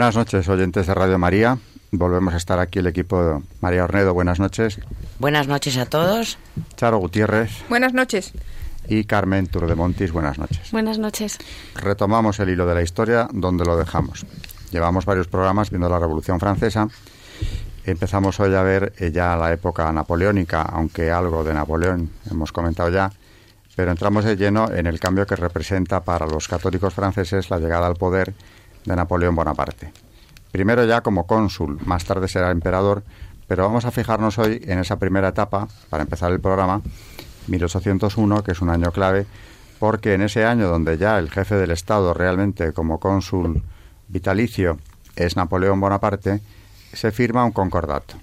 Buenas noches, oyentes de Radio María. Volvemos a estar aquí el equipo de María Ornedo. Buenas noches. Buenas noches a todos. Charo Gutiérrez. Buenas noches. Y Carmen Turdemontis. Buenas noches. Buenas noches. Retomamos el hilo de la historia donde lo dejamos. Llevamos varios programas viendo la Revolución Francesa. Empezamos hoy a ver eh, ya la época napoleónica, aunque algo de Napoleón hemos comentado ya, pero entramos de lleno en el cambio que representa para los católicos franceses la llegada al poder de Napoleón Bonaparte. Primero ya como cónsul, más tarde será emperador, pero vamos a fijarnos hoy en esa primera etapa, para empezar el programa, 1801, que es un año clave, porque en ese año donde ya el jefe del Estado realmente como cónsul vitalicio es Napoleón Bonaparte, se firma un concordato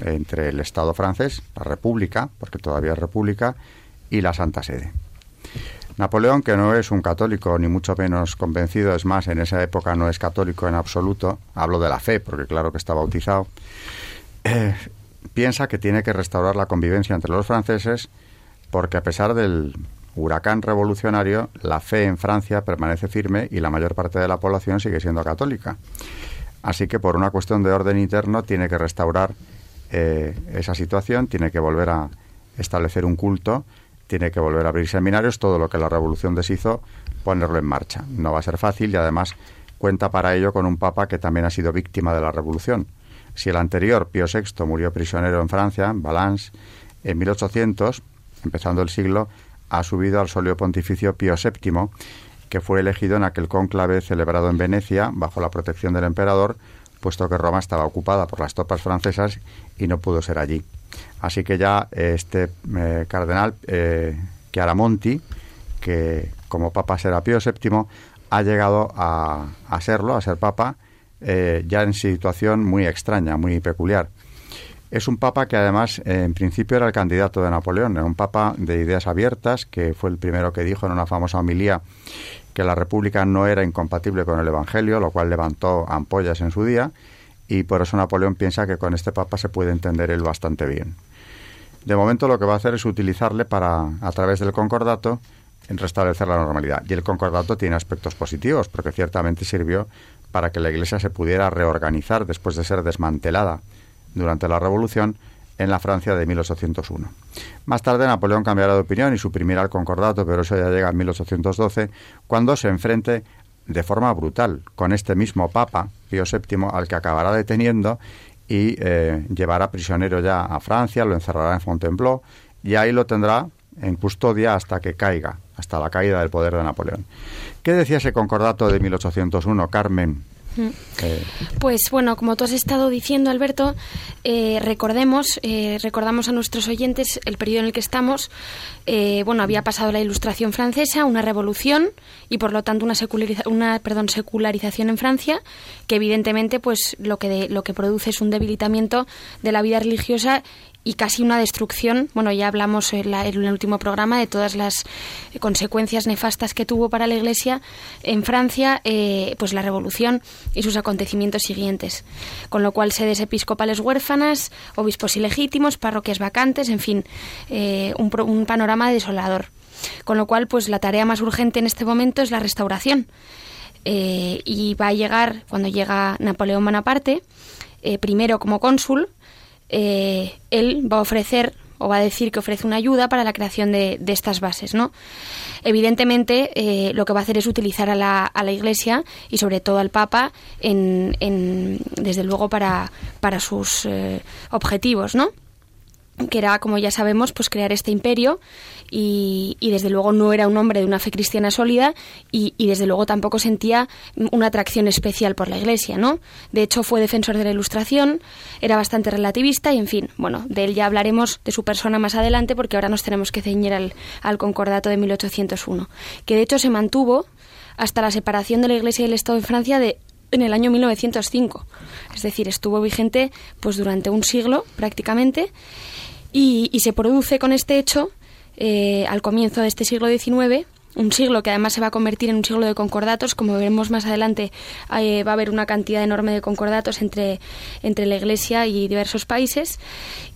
entre el Estado francés, la República, porque todavía es República, y la Santa Sede. Napoleón, que no es un católico ni mucho menos convencido, es más, en esa época no es católico en absoluto, hablo de la fe, porque claro que está bautizado, eh, piensa que tiene que restaurar la convivencia entre los franceses porque a pesar del huracán revolucionario, la fe en Francia permanece firme y la mayor parte de la población sigue siendo católica. Así que por una cuestión de orden interno tiene que restaurar eh, esa situación, tiene que volver a establecer un culto tiene que volver a abrir seminarios, todo lo que la revolución deshizo, ponerlo en marcha. No va a ser fácil y además cuenta para ello con un papa que también ha sido víctima de la revolución. Si el anterior, Pío VI, murió prisionero en Francia, en Valence, en 1800, empezando el siglo, ha subido al solio pontificio Pío VII, que fue elegido en aquel cónclave celebrado en Venecia bajo la protección del emperador, puesto que Roma estaba ocupada por las tropas francesas y no pudo ser allí. Así que ya este eh, cardenal eh, Chiaramonti, que como papa será Pío VII, ha llegado a, serlo, a ser papa, eh, ya en situación muy extraña, muy peculiar. Es un papa que además en principio era el candidato de Napoleón, era un papa de ideas abiertas, que fue el primero que dijo en una famosa homilía que la República no era incompatible con el Evangelio, lo cual levantó ampollas en su día, y por eso Napoleón piensa que con este papa se puede entender él bastante bien. De momento lo que va a hacer es utilizarle para, a través del concordato, restablecer la normalidad. Y el concordato tiene aspectos positivos, porque ciertamente sirvió para que la Iglesia se pudiera reorganizar después de ser desmantelada durante la Revolución en la Francia de 1801. Más tarde Napoleón cambiará de opinión y suprimirá el concordato, pero eso ya llega en 1812, cuando se enfrente de forma brutal con este mismo Papa, Pío VII, al que acabará deteniendo y eh, llevará prisionero ya a Francia, lo encerrará en Fontainebleau y ahí lo tendrá en custodia hasta que caiga, hasta la caída del poder de Napoleón. ¿Qué decía ese concordato de 1801, Carmen? Pues bueno, como tú has estado diciendo, Alberto, eh, recordemos, eh, recordamos a nuestros oyentes el periodo en el que estamos. Eh, bueno, había pasado la Ilustración francesa, una revolución y por lo tanto una, una perdón, secularización en Francia, que evidentemente, pues lo que lo que produce es un debilitamiento de la vida religiosa y casi una destrucción. Bueno, ya hablamos en, el último programa de todas las consecuencias nefastas que tuvo para la Iglesia en Francia, eh, pues la Revolución y sus acontecimientos siguientes. Con lo cual, sedes episcopales huérfanas, obispos ilegítimos, parroquias vacantes, en fin, eh, un, panorama desolador. Con lo cual, pues la tarea más urgente en este momento es la restauración. Eh, y va a llegar, cuando llega Napoleón Bonaparte, primero como cónsul, eh, él va a ofrecer o va a decir que ofrece una ayuda para la creación de, estas bases, ¿no? Evidentemente, eh, lo que va a hacer es utilizar a la, a la Iglesia y sobre todo al Papa, en, desde luego para, para sus eh, objetivos, ¿no? Que era, como ya sabemos, pues crear este imperio y, desde luego no era un hombre de una fe cristiana sólida y, desde luego tampoco sentía una atracción especial por la Iglesia, ¿no? De hecho fue defensor de la Ilustración, era bastante relativista y en fin, bueno, de él ya hablaremos de su persona más adelante porque ahora nos tenemos que ceñir al, al Concordato de 1801, que de hecho se mantuvo hasta la separación de la Iglesia y el Estado en Francia de en el año 1905. Es decir, estuvo vigente pues durante un siglo prácticamente y, se produce con este hecho eh, al comienzo de este siglo XIX un siglo que además se va a convertir en un siglo de concordatos, como veremos más adelante, eh, va a haber una cantidad enorme de concordatos entre, entre la Iglesia y diversos países,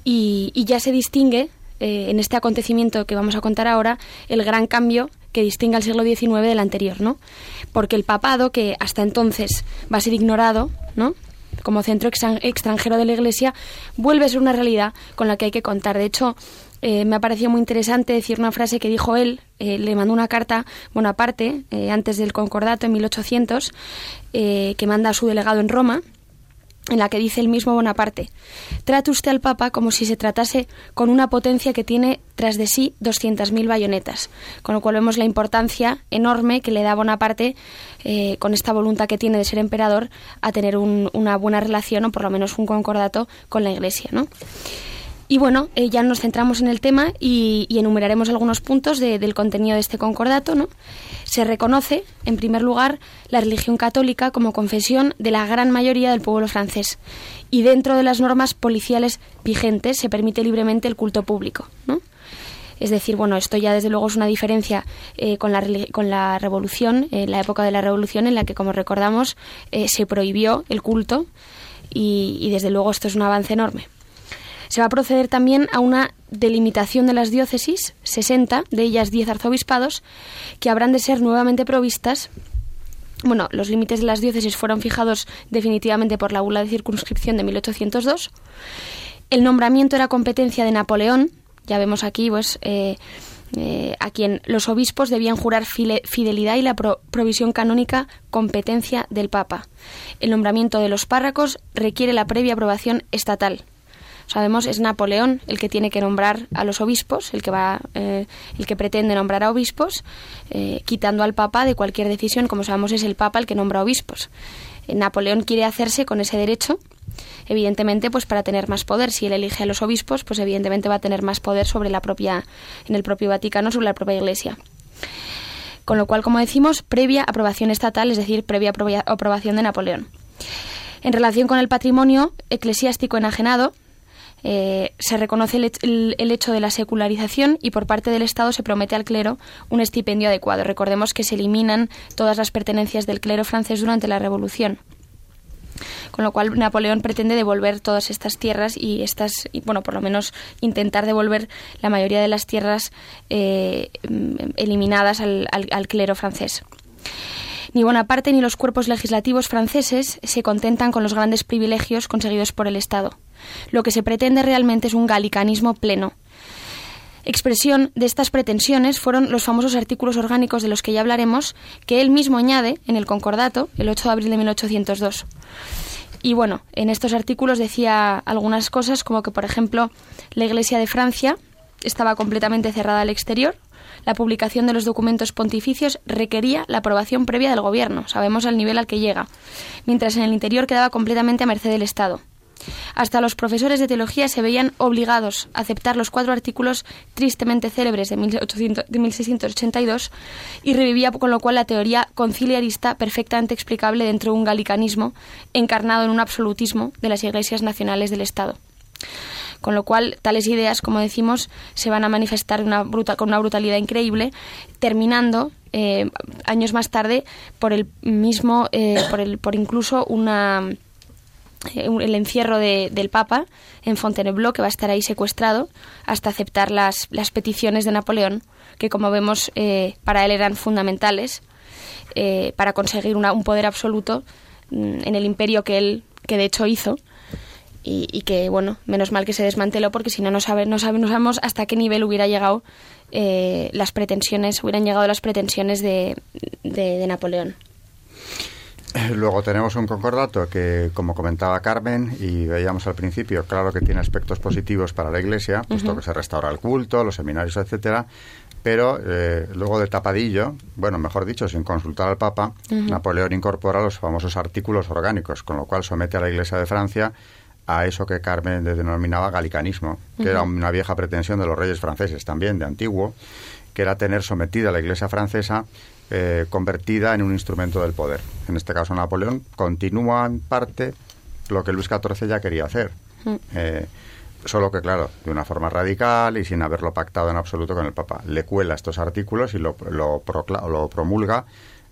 y, ya se distingue eh, en este acontecimiento que vamos a contar ahora el gran cambio que distingue al siglo XIX del anterior, ¿no? Porque el papado, que hasta entonces va a ser ignorado, ¿no? Como centro extranjero de la Iglesia, vuelve a ser una realidad con la que hay que contar. De hecho, eh, me ha parecido muy interesante decir una frase que dijo él, eh, le mandó una carta, bueno, aparte, eh, antes del concordato en 1800, que manda a su delegado en Roma, en la que dice el mismo Bonaparte, trate usted al Papa como si se tratase con una potencia que tiene tras de sí 200.000 bayonetas, con lo cual vemos la importancia enorme que le da Bonaparte, eh, con esta voluntad que tiene de ser emperador, a tener una buena relación o por lo menos un concordato con la Iglesia, ¿no? Y bueno, eh, ya nos centramos en el tema y, enumeraremos algunos puntos del contenido de este concordato. ¿no? Se reconoce, en primer lugar, la religión católica como confesión de la gran mayoría del pueblo francés y dentro de las normas policiales vigentes se permite libremente el culto público. ¿no? Es decir, bueno, esto ya desde luego es una diferencia eh, con, la, con la revolución, en la época de la revolución en la que, como recordamos, eh, se prohibió el culto y desde luego esto es un avance enorme. Se va a proceder también a una delimitación de las diócesis, 60, de ellas 10 arzobispados, que habrán de ser nuevamente provistas bueno, los límites de las diócesis fueron fijados definitivamente por la bula de circunscripción de 1802. El nombramiento era competencia de Napoleón. Ya vemos aquí, pues, eh, eh, a quien los obispos debían jurar fidelidad y la provisión canónica competencia del Papa. El nombramiento de los párracos requiere la previa aprobación estatal sabemos es Napoleón el que tiene que nombrar a los obispos, el que va, eh, el que pretende nombrar a obispos, eh, quitando al Papa de cualquier decisión. Como sabemos es el Papa el que nombra obispos. Eh, Napoleón quiere hacerse con ese derecho, evidentemente, pues para tener más poder. Si él elige a los obispos, pues evidentemente va a tener más poder sobre la propia, en el propio Vaticano, sobre la propia Iglesia. Con lo cual, como decimos, previa aprobación estatal, es decir, previa aprobación de Napoleón. En relación con el patrimonio eclesiástico enajenado, eh, se reconoce el, hecho de la secularización y por parte del Estado se promete al clero un estipendio adecuado. Recordemos que se eliminan todas las pertenencias del clero francés durante la Revolución. Con lo cual Napoleón pretende devolver todas estas tierras y estas, bueno, por lo menos intentar devolver la mayoría de las tierras eh, eliminadas al clero francés. Ni Bonaparte ni los cuerpos legislativos franceses se contentan con los grandes privilegios conseguidos por el Estado. Lo que se pretende realmente es un galicanismo pleno. Expresión de estas pretensiones fueron los famosos artículos orgánicos de los que ya hablaremos, que él mismo añade en el Concordato el 8 de abril de 1802. Y bueno, en estos artículos decía algunas cosas como que, por ejemplo, la Iglesia de Francia estaba completamente cerrada al exterior, la publicación de los documentos pontificios requería la aprobación previa del Gobierno, sabemos el nivel al que llega, mientras en el interior quedaba completamente a merced del Estado. Hasta los profesores de teología se veían obligados a aceptar los cuatro artículos tristemente célebres de, 1682 y revivía con lo cual la teoría conciliarista perfectamente explicable dentro de un galicanismo encarnado en un absolutismo de las iglesias nacionales del Estado con lo cual tales ideas, como decimos, se van a manifestar una bruta, con una brutalidad increíble, terminando eh, años más tarde por el mismo, eh, por, el, por incluso una eh, el encierro de, del Papa en Fontainebleau, que va a estar ahí secuestrado hasta aceptar las, las peticiones de Napoleón, que como vemos para él eran fundamentales para conseguir un poder absoluto mm, en el imperio que él, que de hecho hizo, y, que, bueno, menos mal que se desmanteló porque si no, no, sabe, no, sabe, no sabemos hasta qué nivel hubiera llegado eh, las pretensiones, hubieran llegado las pretensiones de, de, Napoleón. Luego tenemos un concordato que, como comentaba Carmen y veíamos al principio, claro que tiene aspectos positivos para la Iglesia, puesto que se restaura el culto, los seminarios, etcétera, pero eh, luego de tapadillo, bueno, mejor dicho, sin consultar al Papa, Napoleón incorpora los famosos artículos orgánicos, con lo cual somete a la Iglesia de Francia a eso que Carmen denominaba galicanismo, que era una vieja pretensión de los reyes franceses también, de antiguo, que era tener sometida a la Iglesia francesa eh, convertida en un instrumento del poder. En este caso, Napoleón continúa en parte lo que Luis XIV ya quería hacer. Eh, solo que, claro, de una forma radical y sin haberlo pactado en absoluto con el Papa. Le cuela estos artículos y lo, lo, lo promulga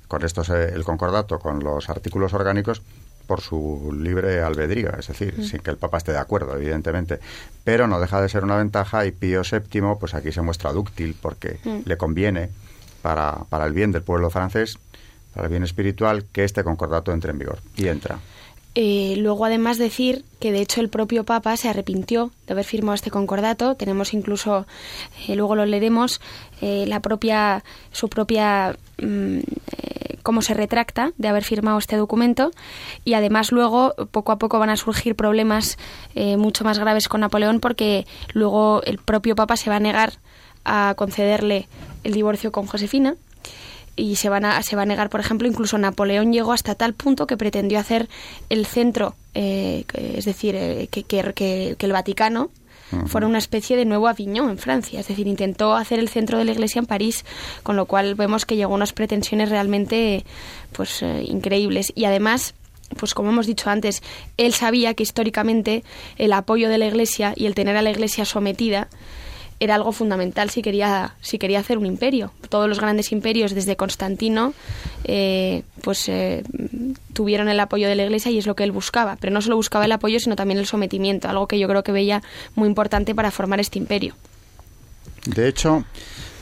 con estos el concordato con los artículos orgánicos por su libre albedrío, es decir, sin que el Papa esté de acuerdo, evidentemente. Pero no deja de ser una ventaja y Pío VII, pues aquí se muestra dúctil porque le conviene para, para el bien del pueblo francés, para el bien espiritual, que este concordato entre en vigor. Y entra. Eh, luego, además, decir que de hecho el propio Papa se arrepintió de haber firmado este concordato. Tenemos incluso, eh, luego lo leeremos, eh, la propia, su propia, mm, cómo se retracta de haber firmado este documento. Y además, luego, poco a poco van a surgir problemas mucho más graves con Napoleón porque luego el propio Papa se va a negar a concederle el divorcio con Josefina y se, van a, se va a negar, por ejemplo, incluso Napoleón llegó hasta tal punto que pretendió hacer el centro, eh, es decir, eh, que, que, el Vaticano fuera una especie de nuevo Aviñón en Francia, es decir, intentó hacer el centro de la Iglesia en París, con lo cual vemos que llegó a unas pretensiones realmente pues eh, increíbles. Y además pues como hemos dicho antes, él sabía que históricamente el apoyo de la Iglesia y el tener a la Iglesia sometida era algo fundamental si quería, si quería hacer un imperio. Todos los grandes imperios, desde Constantino, eh, pues eh, tuvieron el apoyo de la Iglesia y es lo que él buscaba. Pero no solo buscaba el apoyo, sino también el sometimiento, algo que yo creo que veía muy importante para formar este imperio. De hecho,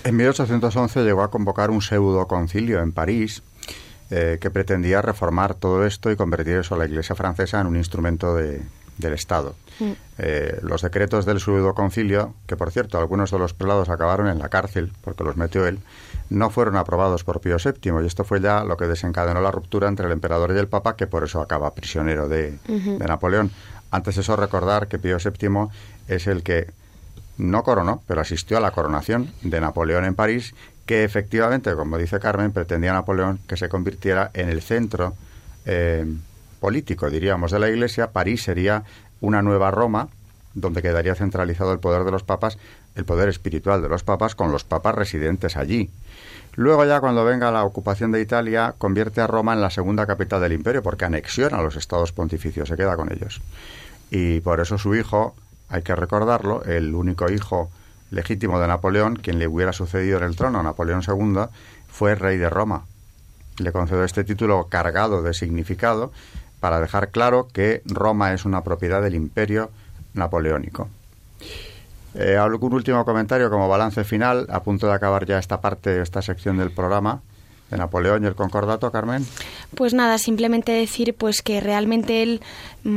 en 1811 llegó a convocar un pseudo concilio en París eh, que pretendía reformar todo esto y convertir eso a la Iglesia francesa en un instrumento de, del Estado. Mm. Eh, los decretos del concilio, que por cierto algunos de los prelados acabaron en la cárcel porque los metió él, no fueron aprobados por Pío VII y esto fue ya lo que desencadenó la ruptura entre el emperador y el papa, que por eso acaba prisionero de, de Napoleón. Antes de eso recordar que Pío VII es el que no coronó, pero asistió a la coronación de Napoleón en París, que efectivamente, como dice Carmen, pretendía Napoleón que se convirtiera en el centro eh, político, diríamos, de la Iglesia, París sería una nueva Roma, donde quedaría centralizado el poder de los papas, el poder espiritual de los papas, con los papas residentes allí. Luego ya cuando venga la ocupación de Italia, convierte a Roma en la segunda capital del imperio, porque anexiona a los estados pontificios, se queda con ellos. Y por eso su hijo, hay que recordarlo, el único hijo legítimo de Napoleón, quien le hubiera sucedido en el trono, Napoleón II, fue rey de Roma. Le concedió este título cargado de significado para dejar claro que Roma es una propiedad del imperio napoleónico. Eh, ¿Algún último comentario como balance final, a punto de acabar ya esta parte, esta sección del programa? de Napoleón y el Concordato, Carmen? Pues nada, simplemente decir pues que realmente él,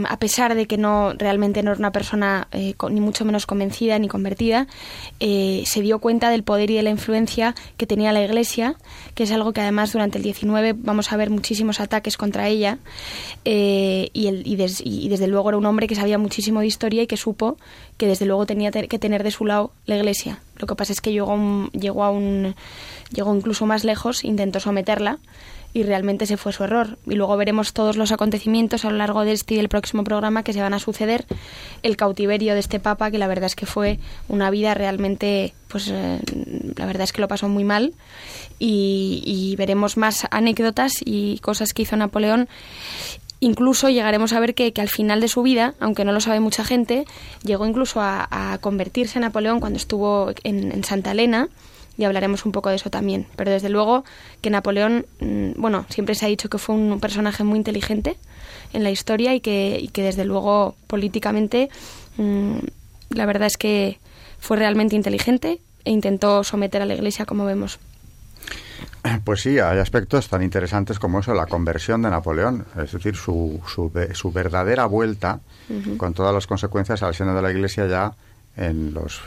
a pesar de que no realmente no era una persona eh, ni mucho menos convencida ni convertida, eh, se dio cuenta del poder y de la influencia que tenía la Iglesia, que es algo que además durante el 19 vamos a ver muchísimos ataques contra ella, eh, y, el, y desde luego era un hombre que sabía muchísimo de historia y que supo que desde luego tenía que tener de su lado la Iglesia. Lo que pasa es que llegó, llegó a un llegó incluso más lejos, intentó someterla y realmente ese fue su error. Y luego veremos todos los acontecimientos a lo largo de este y del próximo programa que se van a suceder. El cautiverio de este papa, que la verdad es que fue una vida realmente, pues eh, la verdad es que lo pasó muy mal. Y, veremos más anécdotas y cosas que hizo Napoleón. Incluso llegaremos a ver que, al final de su vida, aunque no lo sabe mucha gente, llegó incluso a, convertirse en Napoleón cuando estuvo en Santa Elena y hablaremos un poco de eso también. Pero desde luego que Napoleón, mm, bueno, siempre se ha dicho que fue un personaje muy inteligente en la historia y que, que desde luego políticamente mm, la verdad es que fue realmente inteligente e intentó someter a la Iglesia como vemos. Pues sí, hay aspectos tan interesantes como eso, la conversión de Napoleón, es decir, su, su, su verdadera vuelta con todas las consecuencias al seno de la Iglesia ya en los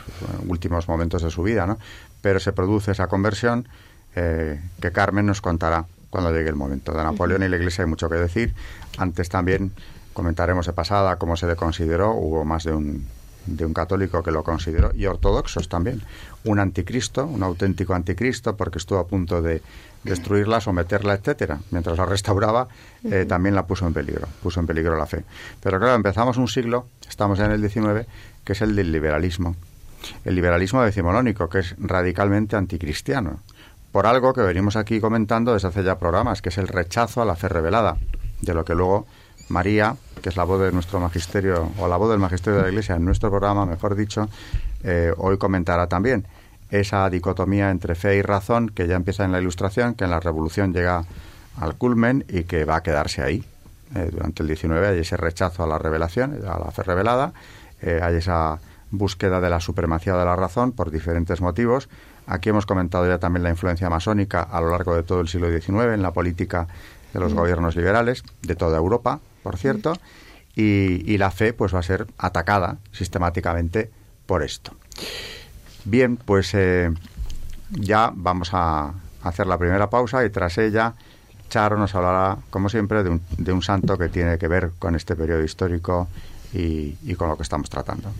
últimos momentos de su vida, ¿no? pero se produce esa conversión eh, que Carmen nos contará cuando llegue el momento. De Napoleón y la Iglesia hay mucho que decir. Antes también comentaremos de pasada cómo se le consideró. Hubo más de un, de un católico que lo consideró, y ortodoxos también. Un anticristo, un auténtico anticristo, porque estuvo a punto de destruirla, someterla, etcétera. Mientras la restauraba, eh, también la puso en peligro, puso en peligro la fe. Pero claro, empezamos un siglo, estamos en el XIX, que es el del liberalismo. El liberalismo decimonónico, que es radicalmente anticristiano por algo que venimos aquí comentando desde hace ya programas, que es el rechazo a la fe revelada, de lo que luego María, que es la voz de nuestro magisterio, o la voz del magisterio de la Iglesia en nuestro programa, mejor dicho, eh, hoy comentará también esa dicotomía entre fe y razón que ya empieza en la Ilustración, que en la Revolución llega al culmen y que va a quedarse ahí. Eh, durante el 19 hay ese rechazo a la revelación, a la fe revelada, eh, hay esa búsqueda de la supremacía de la razón por diferentes motivos, Aquí hemos comentado ya también la influencia masónica a lo largo de todo el siglo XIX en la política de los mm. gobiernos liberales de toda Europa, por cierto, y, la fe pues va a ser atacada sistemáticamente por esto. Bien, pues eh, ya vamos a hacer la primera pausa y tras ella Charo nos hablará, como siempre, de un, de un santo que tiene que ver con este periodo histórico y, y con lo que estamos tratando.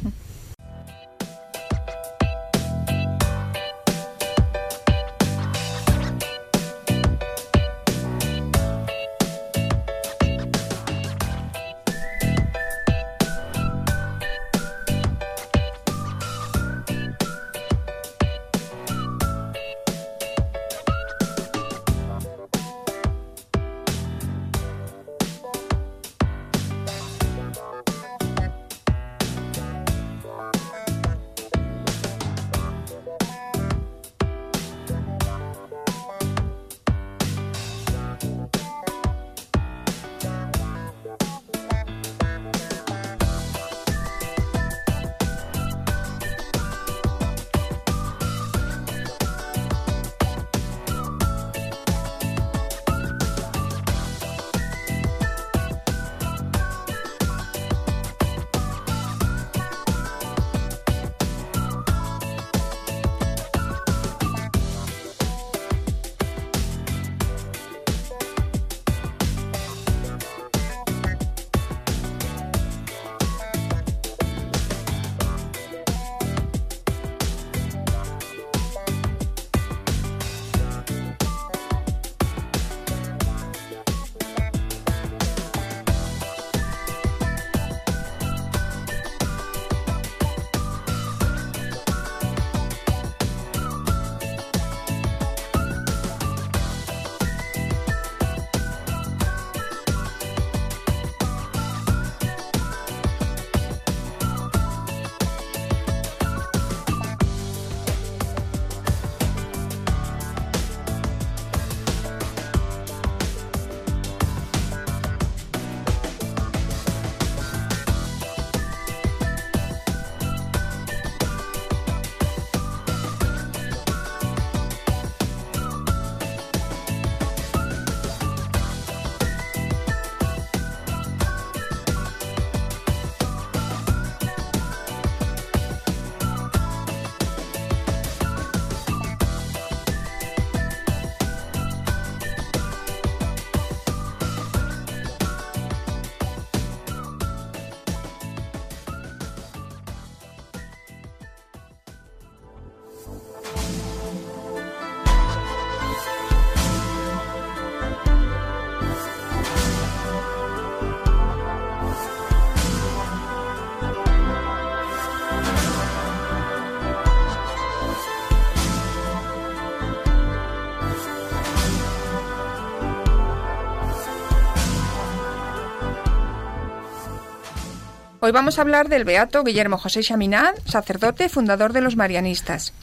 Vamos a hablar del beato Guillermo José Chaminade, sacerdote fundador de los marianistas.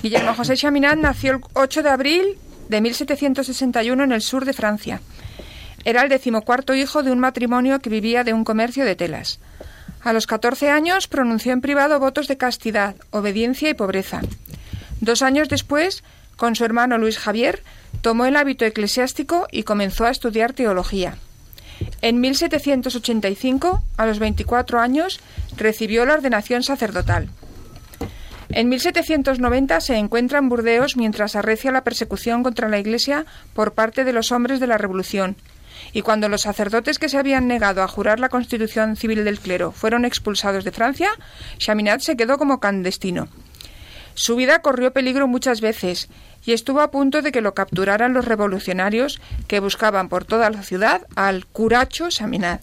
Guillermo José Chaminade nació el 8 de abril de 1761 en el sur de Francia. Era el decimocuarto hijo de un matrimonio que vivía de un comercio de telas. A los 14 años pronunció en privado votos de castidad, obediencia y pobreza. Dos años después, con su hermano Luis Javier, tomó el hábito eclesiástico y comenzó a estudiar teología. En 1785, a los 24 años, recibió la ordenación sacerdotal. En 1790 se encuentra en Burdeos mientras arrecia la persecución contra la Iglesia por parte de los hombres de la Revolución. Y cuando los sacerdotes que se habían negado a jurar la constitución civil del clero fueron expulsados de Francia, Chaminade se quedó como clandestino. Su vida corrió peligro muchas veces y estuvo a punto de que lo capturaran los revolucionarios que buscaban por toda la ciudad al curacho Chaminade.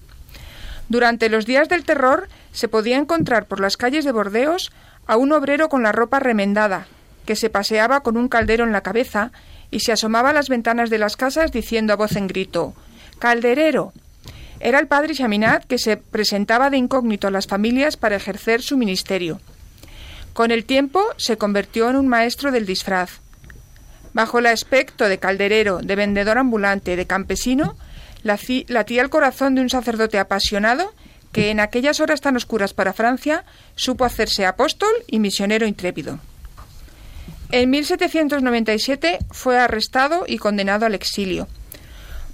Durante los días del terror se podía encontrar por las calles de Bordeos a un obrero con la ropa remendada, que se paseaba con un caldero en la cabeza y se asomaba a las ventanas de las casas diciendo a voz en grito Calderero. Era el padre Chaminat que se presentaba de incógnito a las familias para ejercer su ministerio. Con el tiempo se convirtió en un maestro del disfraz. Bajo el aspecto de calderero, de vendedor ambulante, de campesino, latía el corazón de un sacerdote apasionado que en aquellas horas tan oscuras para Francia supo hacerse apóstol y misionero intrépido. En 1797 fue arrestado y condenado al exilio.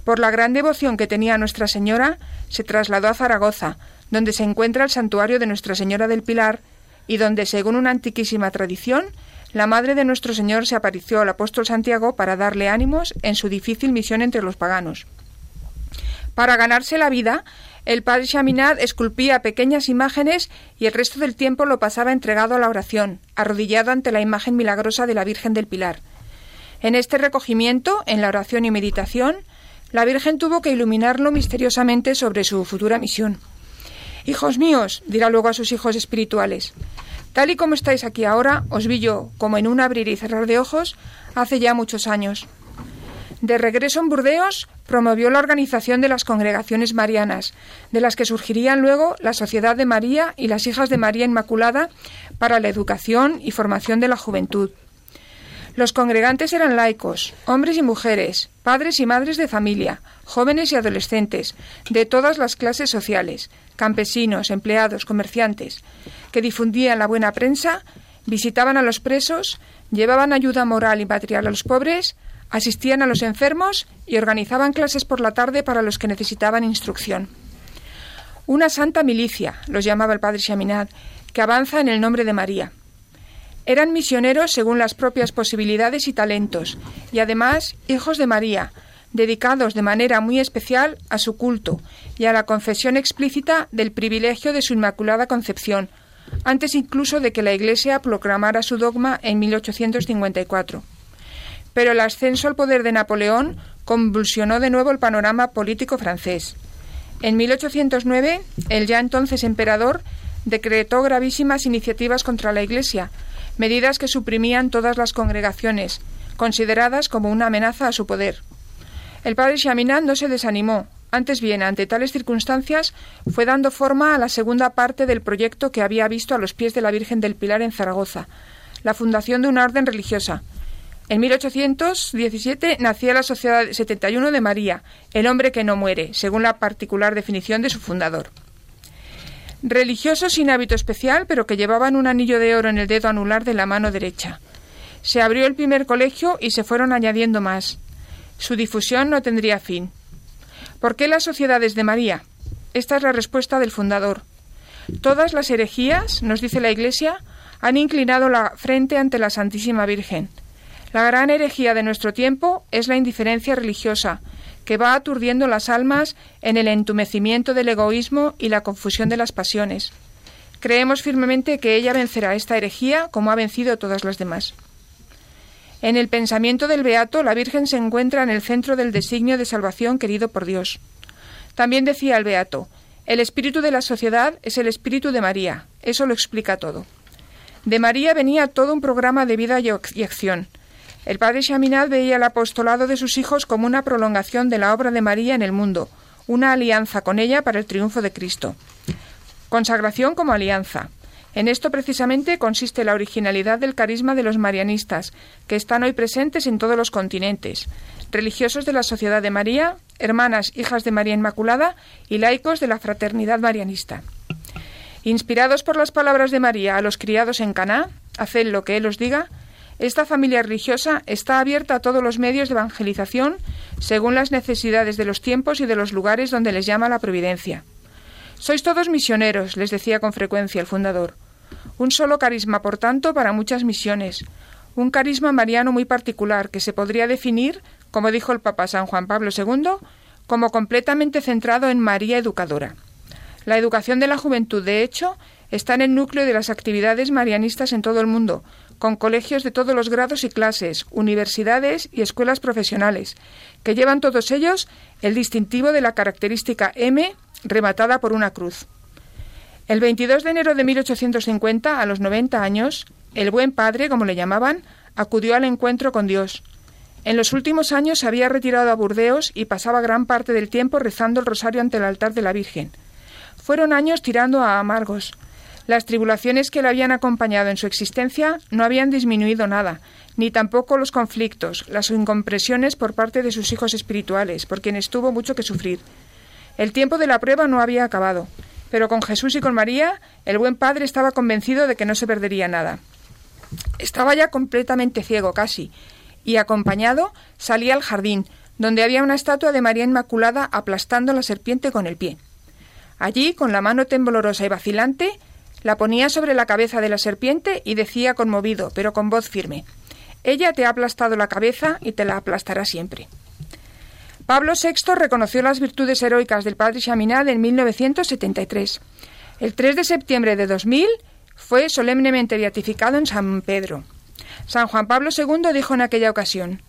Por la gran devoción que tenía Nuestra Señora, se trasladó a Zaragoza, donde se encuentra el santuario de Nuestra Señora del Pilar y donde, según una antiquísima tradición, la madre de nuestro Señor se apareció al apóstol Santiago para darle ánimos en su difícil misión entre los paganos. Para ganarse la vida, el padre Chaminade esculpía pequeñas imágenes y el resto del tiempo lo pasaba entregado a la oración, arrodillado ante la imagen milagrosa de la Virgen del Pilar. En este recogimiento, en la oración y meditación, la Virgen tuvo que iluminarlo misteriosamente sobre su futura misión. Hijos míos, dirá luego a sus hijos espirituales, tal y como estáis aquí ahora, os vi yo, como en un abrir y cerrar de ojos, hace ya muchos años. De regreso en Burdeos, promovió la organización de las congregaciones marianas, de las que surgirían luego la Sociedad de María y las Hijas de María Inmaculada para la educación y formación de la juventud. Los congregantes eran laicos, hombres y mujeres, padres y madres de familia, jóvenes y adolescentes, de todas las clases sociales, campesinos, empleados, comerciantes, que difundían la buena prensa, visitaban a los presos, llevaban ayuda moral y material a los pobres, asistían a los enfermos y organizaban clases por la tarde para los que necesitaban instrucción. Una santa milicia, los llamaba el padre Chaminade, que avanza en el nombre de María. Eran misioneros según las propias posibilidades y talentos, y además hijos de María, dedicados de manera muy especial a su culto y a la confesión explícita del privilegio de su Inmaculada Concepción, antes incluso de que la Iglesia proclamara su dogma en 1854 pero el ascenso al poder de Napoleón convulsionó de nuevo el panorama político francés. En 1809, el ya entonces emperador decretó gravísimas iniciativas contra la Iglesia, medidas que suprimían todas las congregaciones, consideradas como una amenaza a su poder. El padre Chaminade no se desanimó, antes bien, ante tales circunstancias, fue dando forma a la segunda parte del proyecto que había visto a los pies de la Virgen del Pilar en Zaragoza, la fundación de una orden religiosa, en 1817 nacía la Sociedad 71 de María, el hombre que no muere, según la particular definición de su fundador. Religiosos sin hábito especial, pero que llevaban un anillo de oro en el dedo anular de la mano derecha. Se abrió el primer colegio y se fueron añadiendo más. Su difusión no tendría fin. ¿Por qué las sociedades de María? Esta es la respuesta del fundador. Todas las herejías, nos dice la Iglesia, han inclinado la frente ante la Santísima Virgen. La gran herejía de nuestro tiempo es la indiferencia religiosa, que va aturdiendo las almas en el entumecimiento del egoísmo y la confusión de las pasiones. Creemos firmemente que ella vencerá esta herejía como ha vencido todas las demás. En el pensamiento del Beato, la Virgen se encuentra en el centro del designio de salvación querido por Dios. También decía el Beato, el espíritu de la sociedad es el espíritu de María. Eso lo explica todo. De María venía todo un programa de vida y acción. El padre Chaminade veía el apostolado de sus hijos como una prolongación de la obra de María en el mundo, una alianza con ella para el triunfo de Cristo. Consagración como alianza. En esto precisamente consiste la originalidad del carisma de los marianistas, que están hoy presentes en todos los continentes, religiosos de la Sociedad de María, hermanas hijas de María Inmaculada y laicos de la Fraternidad Marianista. Inspirados por las palabras de María a los criados en Caná, haced lo que Él os diga, esta familia religiosa está abierta a todos los medios de evangelización según las necesidades de los tiempos y de los lugares donde les llama la providencia. Sois todos misioneros, les decía con frecuencia el fundador. Un solo carisma, por tanto, para muchas misiones. Un carisma mariano muy particular que se podría definir, como dijo el Papa San Juan Pablo II, como completamente centrado en María Educadora. La educación de la juventud, de hecho, está en el núcleo de las actividades marianistas en todo el mundo, con colegios de todos los grados y clases, universidades y escuelas profesionales, que llevan todos ellos el distintivo de la característica M rematada por una cruz. El 22 de enero de 1850, a los 90 años, el buen padre, como le llamaban, acudió al encuentro con Dios. En los últimos años se había retirado a Burdeos y pasaba gran parte del tiempo rezando el rosario ante el altar de la Virgen. Fueron años tirando a amargos. Las tribulaciones que le habían acompañado en su existencia no habían disminuido nada, ni tampoco los conflictos, las incompresiones por parte de sus hijos espirituales, por quienes tuvo mucho que sufrir. El tiempo de la prueba no había acabado, pero con Jesús y con María, el buen padre estaba convencido de que no se perdería nada. Estaba ya completamente ciego casi, y acompañado salía al jardín, donde había una estatua de María Inmaculada aplastando la serpiente con el pie. Allí, con la mano temblorosa y vacilante, la ponía sobre la cabeza de la serpiente y decía conmovido, pero con voz firme Ella te ha aplastado la cabeza y te la aplastará siempre. Pablo VI reconoció las virtudes heroicas del padre Chaminade en 1973. El 3 de septiembre de 2000 fue solemnemente beatificado en San Pedro. San Juan Pablo II dijo en aquella ocasión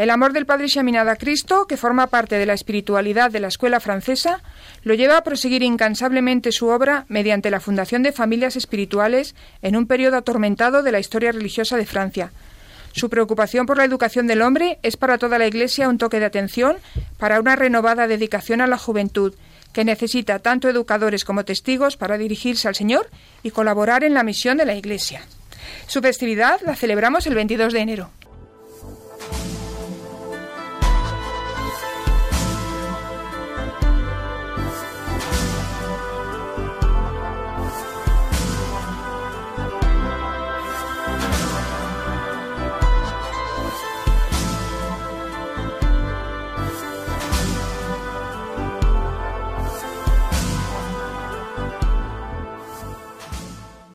el amor del Padre Chaminade a Cristo, que forma parte de la espiritualidad de la escuela francesa, lo lleva a proseguir incansablemente su obra mediante la fundación de familias espirituales en un periodo atormentado de la historia religiosa de Francia. Su preocupación por la educación del hombre es para toda la Iglesia un toque de atención para una renovada dedicación a la juventud, que necesita tanto educadores como testigos para dirigirse al Señor y colaborar en la misión de la Iglesia. Su festividad la celebramos el 22 de enero.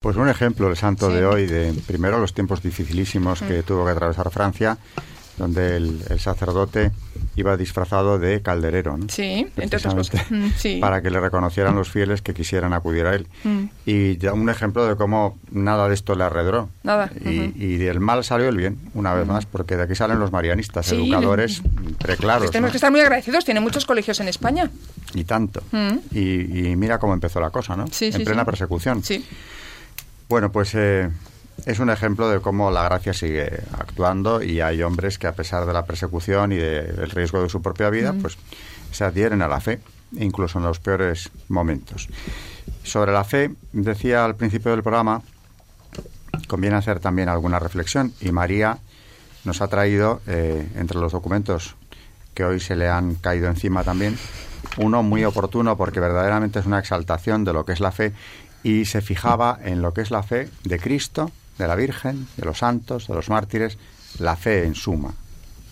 Pues un ejemplo, el santo de hoy, de primero los tiempos dificilísimos que mm. tuvo que atravesar Francia, donde el, sacerdote iba disfrazado de calderero, ¿no? Sí, mm, sí. para que le reconocieran los fieles que quisieran acudir a él. Mm. Y ya un ejemplo de cómo nada de esto le arredró. Nada. Y, del mal salió el bien, una vez más, porque de aquí salen los marianistas, educadores preclaros. Tenemos que estar muy agradecidos, tiene muchos colegios en España. Y tanto. Y, mira cómo empezó la cosa, ¿no? en plena persecución. Sí. Bueno, pues eh, es un ejemplo de cómo la gracia sigue actuando y hay hombres que a pesar de la persecución y del riesgo de su propia vida, pues se adhieren a la fe, incluso en los peores momentos. Sobre la fe, decía al principio del programa, conviene hacer también alguna reflexión y María nos ha traído, eh, entre los documentos que hoy se le han caído encima también, uno muy oportuno porque verdaderamente es una exaltación de lo que es la fe y se fijaba en lo que es la fe de Cristo, de la Virgen, de los santos, de los mártires, la fe en suma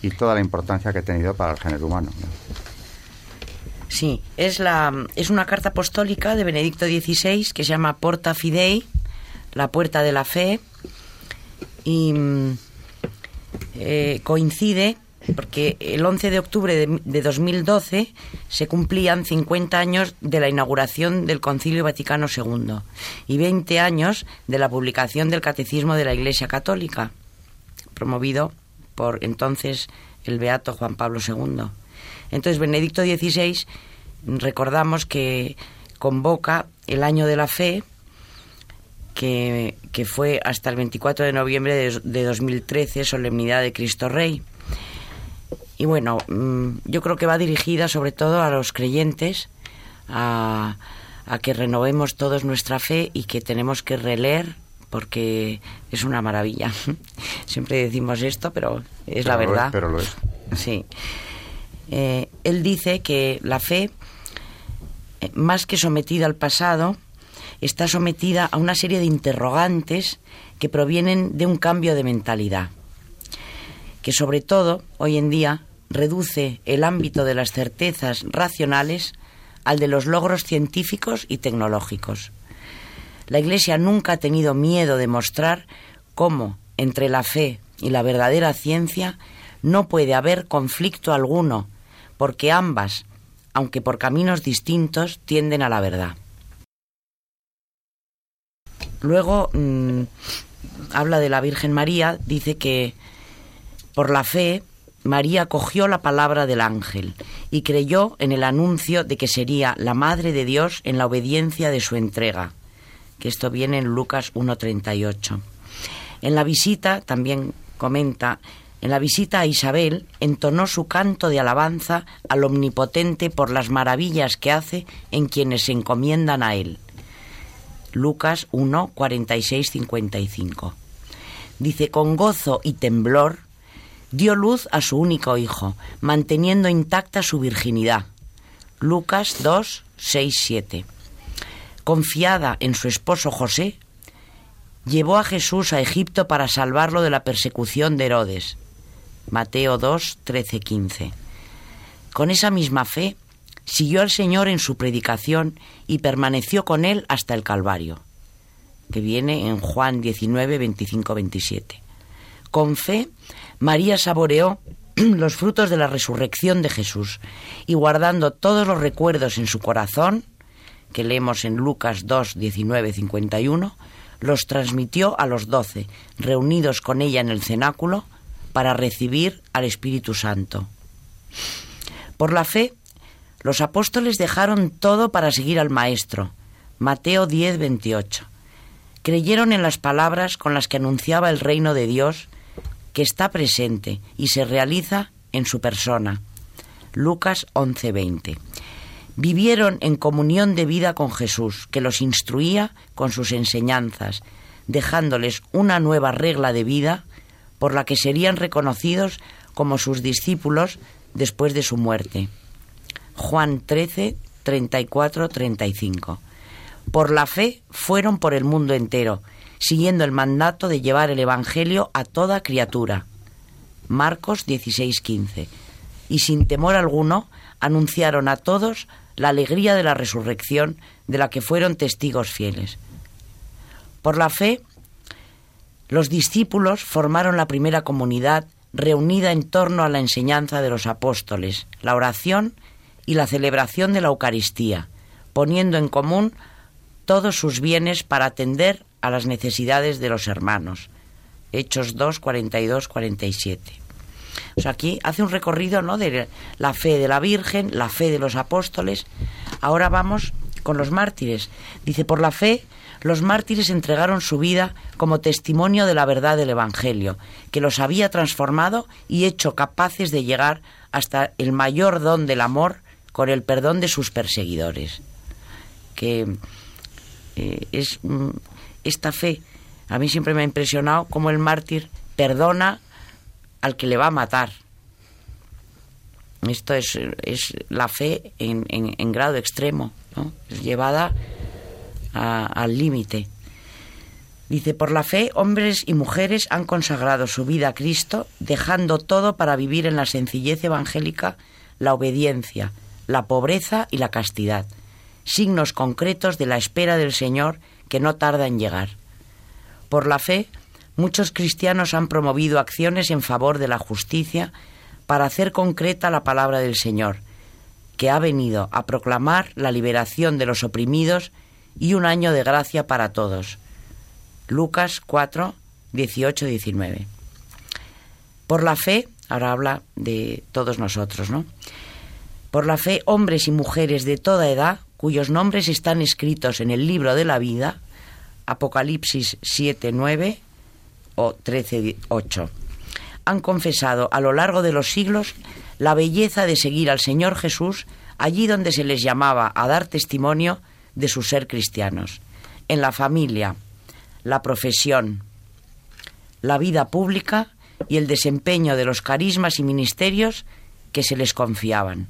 y toda la importancia que ha tenido para el género humano. Sí, es, la, es una carta apostólica de Benedicto XVI que se llama Porta Fidei, la puerta de la fe, y mm, eh, coincide porque el 11 de octubre de, 2012 se cumplían 50 años de la inauguración del Concilio Vaticano II y 20 años de la publicación del Catecismo de la Iglesia Católica, promovido por entonces el Beato Juan Pablo II. Entonces, Benedicto XVI, recordamos que convoca el año de la fe, que, fue hasta el 24 de noviembre de, de 2013, solemnidad de Cristo Rey y bueno, mm, yo creo que va dirigida sobre todo a los creyentes, a, que renovemos todos nuestra fe y que tenemos que releer porque es una maravilla. Siempre decimos esto, pero es la verdad. pero lo es. Sí. Eh, él dice que la fe, eh, más que sometida al pasado, está sometida a una serie de interrogantes que provienen de un cambio de mentalidad que sobre todo hoy en día reduce el ámbito de las certezas racionales al de los logros científicos y tecnológicos. La Iglesia nunca ha tenido miedo de mostrar cómo entre la fe y la verdadera ciencia no puede haber conflicto alguno, porque ambas, aunque por caminos distintos, tienden a la verdad. Luego mm, habla de la Virgen María, dice que por la fe María cogió la palabra del ángel y creyó en el anuncio de que sería la Madre de Dios en la obediencia de su entrega, que esto viene en Lucas 1.38. En la visita, también comenta, en la visita a Isabel entonó su canto de alabanza al Omnipotente por las maravillas que hace en quienes se encomiendan a Él. Lucas 1, 46, 55. Dice, con gozo y temblor dio luz a su único hijo, manteniendo intacta su virginidad. Lucas 2, 6, 7. Confiada en su esposo José, llevó a Jesús a Egipto para salvarlo de la persecución de Herodes. Mateo 2, 13, 15. Con esa misma fe, siguió al Señor en su predicación y permaneció con él hasta el Calvario, que viene en Juan 19, 25, 27. Con fe, María saboreó los frutos de la resurrección de Jesús y guardando todos los recuerdos en su corazón, que leemos en Lucas 2, 19, 51, los transmitió a los doce, reunidos con ella en el cenáculo, para recibir al Espíritu Santo. Por la fe, los apóstoles dejaron todo para seguir al Maestro. Mateo 10, 28. Creyeron en las palabras con las que anunciaba el reino de Dios, que está presente y se realiza en su persona. Lucas 11, 20. Vivieron en comunión de vida con Jesús, que los instruía con sus enseñanzas, dejándoles una nueva regla de vida por la que serían reconocidos como sus discípulos después de su muerte. Juan 13, 34, 35. Por la fe fueron por el mundo entero, siguiendo el mandato de llevar el Evangelio a toda criatura. Marcos 16, 15. Y sin temor alguno anunciaron a todos la alegría de la resurrección de la que fueron testigos fieles. Por la fe, los discípulos formaron la primera comunidad reunida en torno a la enseñanza de los apóstoles, la oración y la celebración de la Eucaristía, poniendo en común todos sus bienes para atender a las necesidades de los hermanos. Hechos 2, 42, 47. O sea, aquí hace un recorrido ¿no? de la fe de la Virgen, la fe de los apóstoles. Ahora vamos con los mártires. Dice, por la fe, los mártires entregaron su vida como testimonio de la verdad del Evangelio, que los había transformado y hecho capaces de llegar hasta el mayor don del amor con el perdón de sus perseguidores. Que eh, es esta fe, a mí siempre me ha impresionado cómo el mártir perdona al que le va a matar. Esto es, es la fe en, grado extremo, es llevada al límite. Dice, por la fe, hombres y mujeres han consagrado su vida a Cristo, dejando todo para vivir en la sencillez evangélica, la obediencia, la pobreza y la castidad, signos concretos de la espera del Señor que no tarda en llegar. Por la fe, muchos cristianos han promovido acciones en favor de la justicia para hacer concreta la palabra del Señor, que ha venido a proclamar la liberación de los oprimidos y un año de gracia para todos. Lucas 4, 18, 19. Por la fe, ahora habla de todos nosotros, ¿no? Por la fe, hombres y mujeres de toda edad, cuyos nombres están escritos en el libro de la vida, Apocalipsis 7, 9 o 13, 8. Han confesado a lo largo de los siglos la belleza de seguir al Señor Jesús allí donde se les llamaba a dar testimonio de su ser cristianos, en la familia, la profesión, la vida pública y el desempeño de los carismas y ministerios que se les confiaban.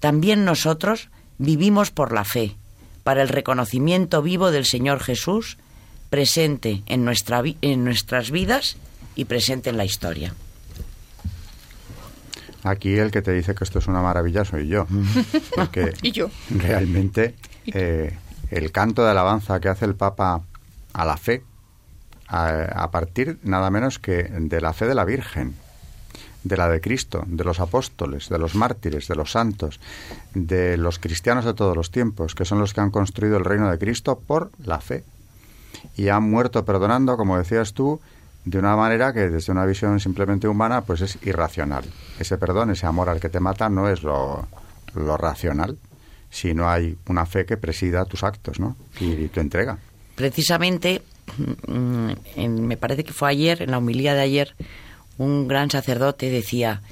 También nosotros vivimos por la fe, para el reconocimiento vivo del Señor Jesús presente en, nuestra, en nuestras vidas y presente en la historia. Aquí el que te dice que esto es una maravilla soy yo. Porque y yo. Realmente eh, el canto de alabanza que hace el Papa a la fe, a, partir nada menos que de la fe de la Virgen, de la de Cristo, de los apóstoles, de los mártires, de los santos, de los cristianos de todos los tiempos, que son los que han construido el reino de Cristo por la fe. Y han muerto perdonando, como decías tú, de una manera que desde una visión simplemente humana pues es irracional. Ese perdón, ese amor al que te mata no es lo, lo racional, sino hay una fe que presida tus actos ¿no? y, tu entrega. Precisamente, mm, me parece que fue ayer, en la humilía de ayer, un gran sacerdote decía,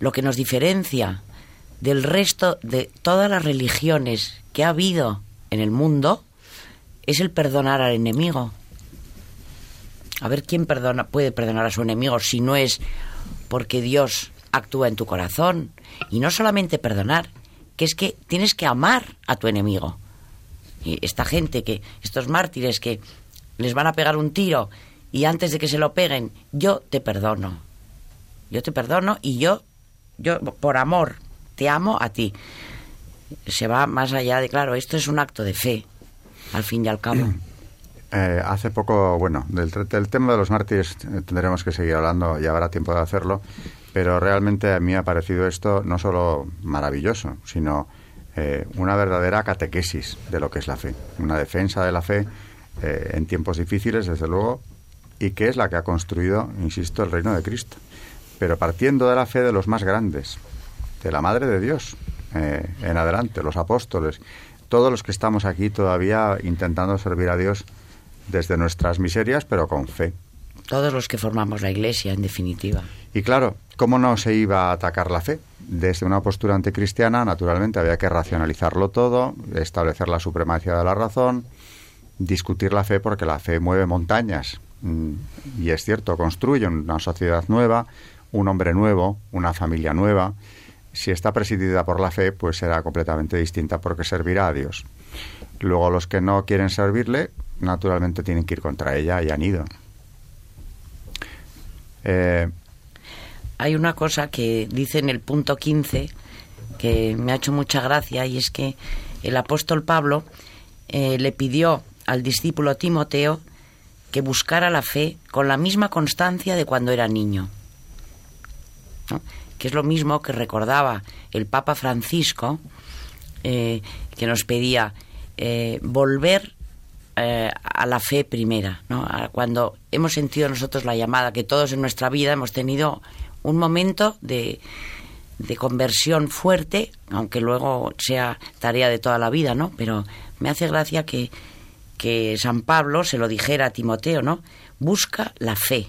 lo que nos diferencia del resto de todas las religiones que ha habido en el mundo es el perdonar al enemigo. A ver quién perdona, puede perdonar a su enemigo si no es porque Dios actúa en tu corazón. Y no solamente perdonar, que es que tienes que amar a tu enemigo. Y esta gente que, estos mártires que les van a pegar un tiro y antes de que se lo peguen, yo te perdono. Yo te perdono y yo, yo por amor, te amo a ti. Se va más allá de, claro, esto es un acto de fe, al fin y al cabo. Eh, hace poco, bueno, del, tema de los mártires eh, tendremos que seguir hablando y habrá tiempo de hacerlo, pero realmente a mí me ha parecido esto no solo maravilloso, sino eh, una verdadera catequesis de lo que es la fe, una defensa de la fe en tiempos difíciles, desde luego, y que es la que ha construido, insisto, el reino de Cristo. Pero partiendo de la fe de los más grandes, de la Madre de Dios, en adelante, los apóstoles, todos los que estamos aquí todavía intentando servir a Dios desde nuestras miserias, pero con fe. Todos los que formamos la Iglesia, en definitiva. Y claro, ¿cómo no se iba a atacar la fe? Desde una postura anticristiana, naturalmente, había que racionalizarlo todo, establecer la supremacía de la razón, discutir la fe, porque la fe mueve montañas. Mm, y es cierto, construye una sociedad nueva, un hombre nuevo, una familia nueva. Si está presidida por la fe, pues será completamente distinta porque servirá a Dios. Luego los que no quieren servirle, naturalmente tienen que ir contra ella y han ido. Eh, Hay una cosa que dice en el punto 15 que me ha hecho mucha gracia y es que el apóstol Pablo eh, le pidió al discípulo Timoteo que buscara la fe con la misma constancia de cuando era niño. Que es lo mismo que recordaba el Papa Francisco, eh, que nos pedía volver eh, a la fe primera, ¿no? cuando hemos sentido nosotros la llamada, que todos en nuestra vida hemos tenido un momento de, de conversión fuerte, aunque luego sea tarea de toda la vida, ¿no? Pero me hace gracia que, que San Pablo se lo dijera a Timoteo, ¿no? Busca la fe,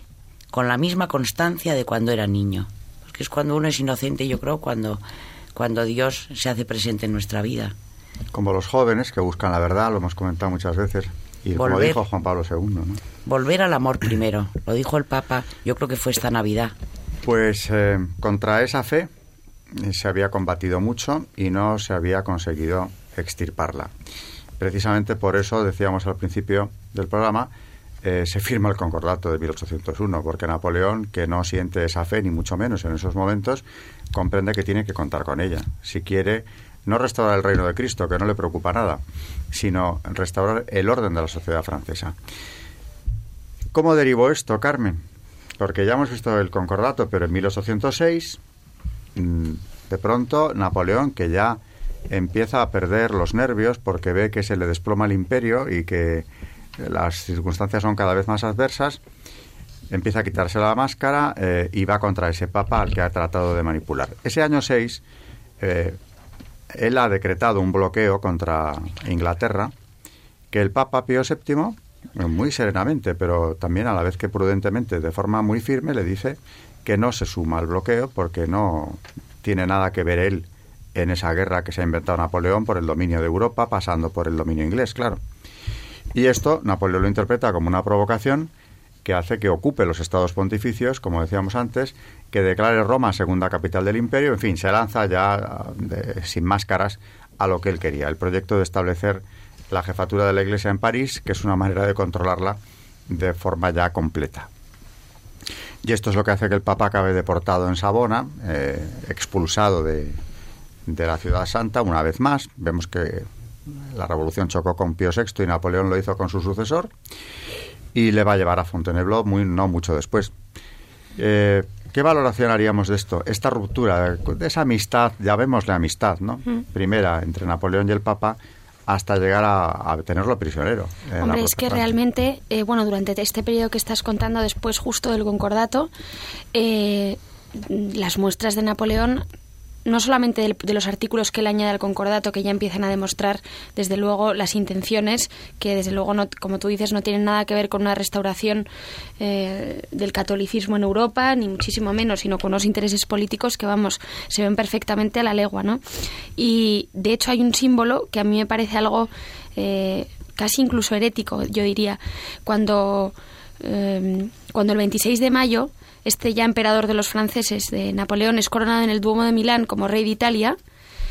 con la misma constancia de cuando era niño. Porque es cuando uno es inocente, yo creo, cuando, cuando Dios se hace presente en nuestra vida. Como los jóvenes que buscan la verdad, lo hemos comentado muchas veces. Y como dijo Juan Pablo II, ¿no? Volver al amor primero. Lo dijo el Papa, yo creo que fue esta Navidad. Pues eh, contra esa fe eh, se había combatido mucho y no se había conseguido extirparla. Precisamente por eso decíamos al principio del programa eh, se firma el concordato de 1801, porque Napoleón, que no siente esa fe, ni mucho menos en esos momentos, comprende que tiene que contar con ella. Si quiere no restaurar el reino de Cristo, que no le preocupa nada, sino restaurar el orden de la sociedad francesa. ¿Cómo derivó esto, Carmen? Porque ya hemos visto el concordato, pero en 1806, mm, de pronto, Napoleón, que ya empieza a perder los nervios porque ve que se le desploma el imperio y que las circunstancias son cada vez más adversas, empieza a quitarse la máscara eh, y va contra ese papa al que ha tratado de manipular. Ese año 6, él ha decretado un bloqueo contra Inglaterra que el Papa Pío VII, muy serenamente, pero también a la vez que prudentemente, de forma muy firme, le dice que no se suma al bloqueo porque no tiene nada que ver él en esa guerra que se ha inventado Napoleón por el dominio de Europa, pasando por el dominio inglés, claro. Y esto Napoleón lo interpreta como una provocación que hace que ocupe los estados pontificios, como decíamos antes, que declare Roma segunda capital del imperio, en fin, se lanza ya sin máscaras a lo que él quería, el proyecto de establecer la jefatura de la Iglesia en París, que es una manera de controlarla de forma ya completa. Y esto es lo que hace que el Papa acabe deportado en Sabona, eh, expulsado de, de la ciudad santa una vez más. Vemos que la revolución chocó con Pío VI y Napoleón lo hizo con su sucesor y le va a llevar a Fontainebleau muy, no mucho después. Eh, ¿Qué valoración haríamos de esto? Esta ruptura, de esa amistad, ya vemos la amistad, ¿no? Primera entre Napoleón y el Papa, hasta llegar a, tenerlo prisionero. Hombre, es que realmente, eh, bueno, durante este periodo que estás contando, después justo del concordato, eh, las muestras de Napoleón no solamente de, los artículos que él añade al concordato, que ya empiezan a demostrar, desde luego, las intenciones, que desde luego, no, como tú dices, no tienen nada que ver con una restauración eh, del catolicismo en Europa, ni muchísimo menos, sino con unos intereses políticos que, vamos, se ven perfectamente a la legua, ¿no? Y, de hecho, hay un símbolo que a mí me parece algo eh, casi incluso herético, yo diría, cuando, eh, cuando el 26 de mayo este ya emperador de los franceses, de Napoleón, es coronado en el Duomo de Milán como rey de Italia,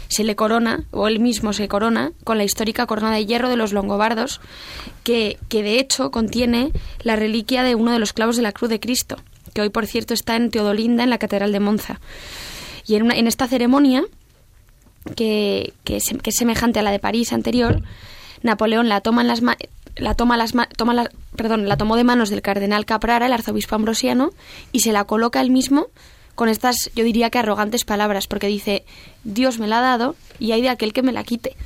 se le corona, o él mismo se corona, con la histórica corona de hierro de los longobardos, que, que de hecho contiene la reliquia de uno de los clavos de la cruz de Cristo, que hoy por cierto está en Teodolinda, en la Catedral de Monza. Y en, en esta ceremonia, que, que, que, es, semejante a la de París anterior, Napoleón la toma en las la toma las toma la, perdón, la tomó de manos del cardenal Caprara, el arzobispo ambrosiano, y se la coloca él mismo con estas, yo diría que arrogantes palabras, porque dice, Dios me la ha dado y hay de aquel que me la quite.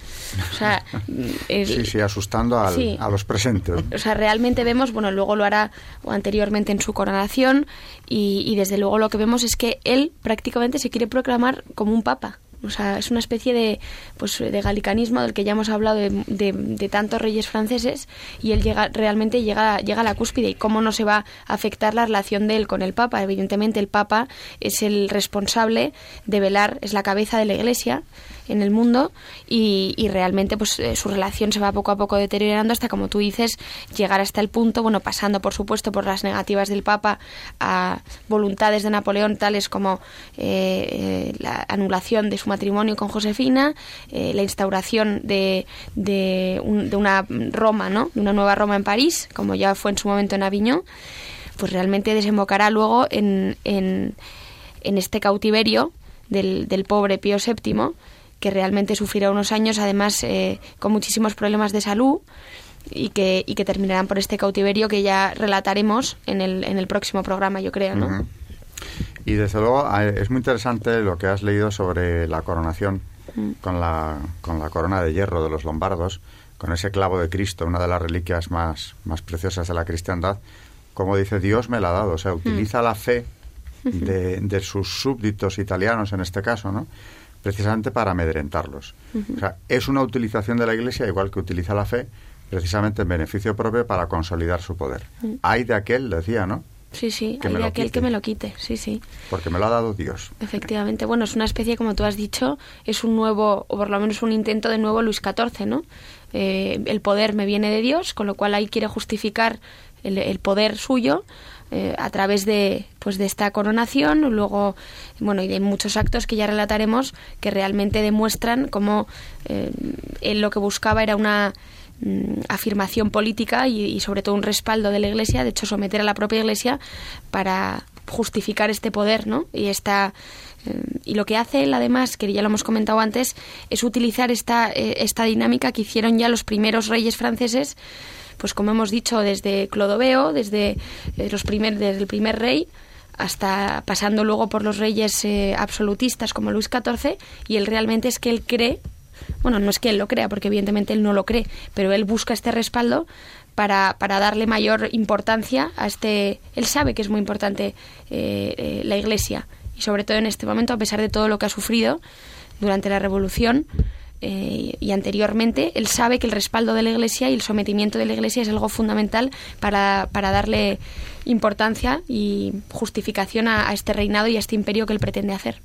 O sea, sí, sí, asustando a los presentes. O sea, realmente vemos, bueno, luego lo hará anteriormente en su coronación y, y desde luego lo que vemos es que él prácticamente se quiere proclamar como un papa. O sea, es una especie de, pues, de galicanismo del que ya hemos hablado de, de, tantos reyes franceses y él llega, realmente llega, llega a la cúspide. ¿Y cómo no se va a afectar la relación de él con el Papa? Evidentemente el Papa es el responsable de velar, es la cabeza de la Iglesia en el mundo y, y realmente pues eh, su relación se va poco a poco deteriorando hasta como tú dices llegar hasta el punto bueno pasando por supuesto por las negativas del Papa a voluntades de Napoleón tales como eh, eh, la anulación de su matrimonio con Josefina la instauración de, de, de, una Roma no de una nueva Roma en París como ya fue en su momento en Aviñón pues realmente desembocará luego en, en, en este cautiverio del, del pobre Pío VII que realmente sufrirá unos años, además eh, con muchísimos problemas de salud y que, y que terminarán por este cautiverio que ya relataremos en el, en el próximo programa, yo creo, ¿no? Y desde luego es muy interesante lo que has leído sobre la coronación mm. con, la, con la corona de hierro de los lombardos, con ese clavo de Cristo, una de las reliquias más, más preciosas de la cristiandad, como dice, Dios me la ha dado, o sea, utiliza mm. la fe de, de, sus súbditos italianos en este caso, ¿no? precisamente para amedrentarlos. O sea, es una utilización de la Iglesia, igual que utiliza la fe, precisamente en beneficio propio para consolidar su poder. Hay de aquel, decía, ¿no? Sí, sí, hay de aquel que me lo quite, sí, sí. Porque me lo ha dado Dios. Efectivamente, bueno, es una especie, como tú has dicho, es un nuevo, o por lo menos un intento de nuevo Luis XIV, ¿no? Eh, el poder me viene de Dios, con lo cual ahí quiere justificar el, el poder suyo eh, a través de pues de esta coronación luego bueno y de muchos actos que ya relataremos que realmente demuestran cómo eh, él lo que buscaba era una mm, afirmación política y, sobre todo un respaldo de la Iglesia de hecho someter a la propia Iglesia para justificar este poder no y esta eh, y lo que hace él además que ya lo hemos comentado antes es utilizar esta esta dinámica que hicieron ya los primeros reyes franceses pues como hemos dicho, desde Clodoveo, desde, eh, los primer, desde el primer rey, hasta pasando luego por los reyes eh, absolutistas como Luis XIV, y él realmente es que él cree, bueno, no es que él lo crea, porque evidentemente él no lo cree, pero él busca este respaldo para, para darle mayor importancia a este... Él sabe que es muy importante eh, la Iglesia, y sobre todo en este momento, a pesar de todo lo que ha sufrido durante la Revolución, eh, y anteriormente, él sabe que el respaldo de la Iglesia y el sometimiento de la Iglesia es algo fundamental para, para darle importancia y justificación a, este reinado y a este imperio que él pretende hacer.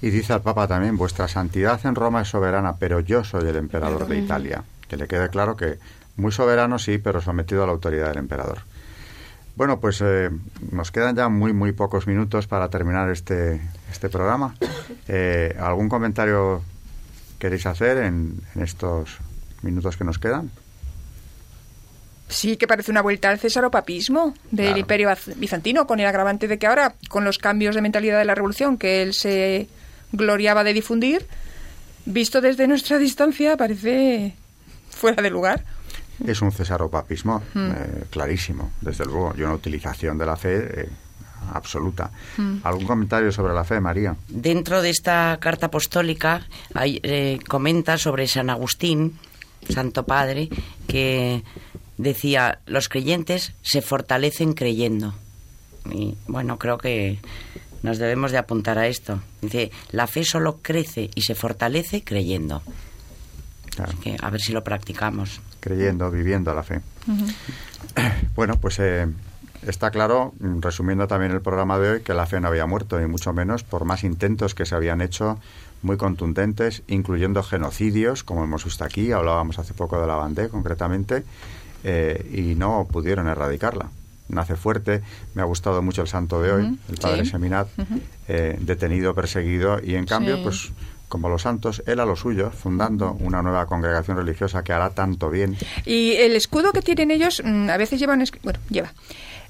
Y dice al Papa también, vuestra santidad en Roma es soberana, pero yo soy el emperador de Italia. Que le quede claro que muy soberano sí, pero sometido a la autoridad del emperador. Bueno, pues eh, nos quedan ya muy, muy pocos minutos para terminar este, este programa. Eh, ¿Algún comentario queréis hacer en, estos minutos que nos quedan? Sí, que parece una vuelta al césaropapismo del imperio bizantino, con el agravante de que ahora, con los cambios de mentalidad de la revolución que él se gloriaba de difundir, visto desde nuestra distancia, parece fuera de lugar. Es un cesaropapismo mm. eh, clarísimo, desde luego, y una utilización de la fe eh, absoluta. Mm. ¿Algún comentario sobre la fe, María? Dentro de esta carta apostólica hay, eh, comenta sobre San Agustín, Santo Padre, que decía, los creyentes se fortalecen creyendo. Y bueno, creo que nos debemos de apuntar a esto. Dice, la fe solo crece y se fortalece creyendo. que a ver si lo practicamos. Creyendo, viviendo la fe. Bueno, pues eh, está claro, resumiendo también el programa de hoy, que la fe no había muerto, ni mucho menos, por más intentos que se habían hecho muy contundentes, incluyendo genocidios, como hemos visto aquí, hablábamos hace poco de la Bandé concretamente, eh, y no pudieron erradicarla. Nace fuerte, me ha gustado mucho el santo de hoy, el padre Seminat, eh, detenido, perseguido, y en cambio, pues como los santos, él a lo suyo, fundando una nueva congregación religiosa que hará tanto bien. Y el escudo que tienen ellos, mm, a veces llevan, bueno, lleva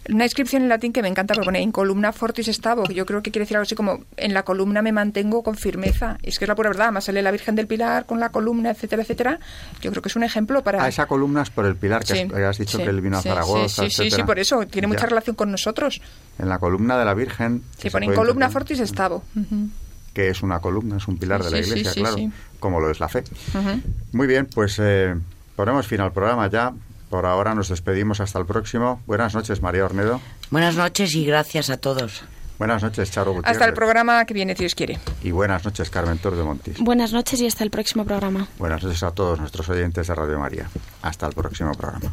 una inscripción en latín que me encanta porque pone in columna fortis stavo, que yo creo que quiere decir algo así como en la columna me mantengo con firmeza. Y es que es la pura verdad, más sale la Virgen del Pilar con la columna, etcétera, etcétera. Yo creo que es un ejemplo para... Ah, esa columna es por el Pilar, que has, dicho que él vino a Zaragoza, Sí, sí, sí, por eso, tiene mucha relación con nosotros. En la columna de la Virgen... Sí, pone in columna fortis stavo. Que es una columna, es un pilar de la Iglesia, claro, como lo es la fe. Muy bien, pues eh, ponemos fin al programa ya. Por ahora nos despedimos hasta el próximo. Buenas noches, María Ornedo. Buenas noches y gracias a todos. Buenas noches, Charo Gutiérrez. Hasta el programa que viene, si Dios quiere. Y buenas noches, Carmen Tor de Montis. Buenas noches y hasta el próximo programa. Buenas noches a todos nuestros oyentes de Radio María. Hasta el próximo programa.